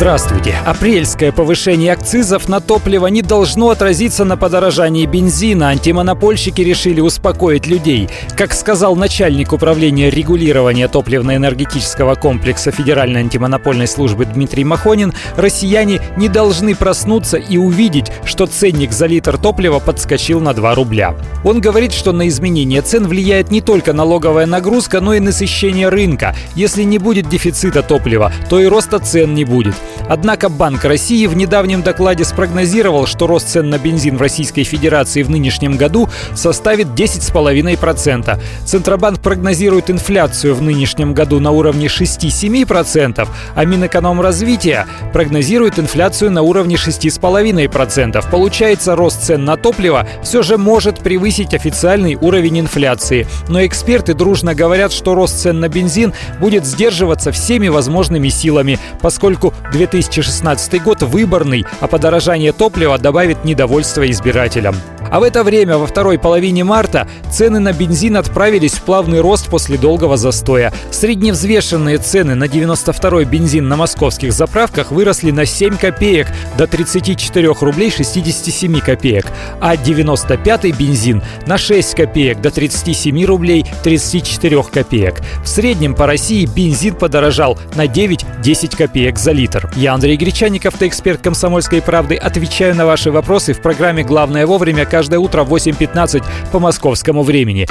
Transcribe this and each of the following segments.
Здравствуйте. Апрельское повышение акцизов на топливо не должно отразиться на подорожании бензина. Антимонопольщики решили успокоить людей. Как сказал начальник управления регулирования топливно-энергетического комплекса Федеральной антимонопольной службы Дмитрий Махонин, россияне не должны проснуться и увидеть, что ценник за литр топлива подскочил на 2 рубля. Он говорит, что на изменение цен влияет не только налоговая нагрузка, но и насыщение рынка. Если не будет дефицита топлива, то и роста цен не будет. Однако Банк России в недавнем докладе спрогнозировал, что рост цен на бензин в Российской Федерации в нынешнем году составит 10,5%. Центробанк прогнозирует инфляцию в нынешнем году на уровне 6-7%, а Минэкономразвития прогнозирует инфляцию на уровне 6,5%. Получается, рост цен на топливо все же может превысить официальный уровень инфляции. Но эксперты дружно говорят, что рост цен на бензин будет сдерживаться всеми возможными силами, поскольку 2016 год выборный, а подорожание топлива добавит недовольство избирателям. А в это время, во второй половине марта, цены на бензин отправились в плавный рост после долгого застоя. Средневзвешенные цены на 92-й бензин на московских заправках выросли на 7 копеек до 34 рублей 67 копеек, а 95-й бензин на 6 копеек до 37 рублей 34 копеек. В среднем по России бензин подорожал на 9-10 копеек за литр. Я Андрей Гречаников, автоэксперт «Комсомольской правды». Отвечаю на ваши вопросы в программе «Главное вовремя» каждое утро в 8.15 по московскому времени.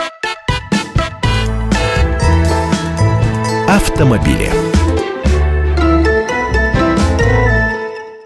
Автомобили.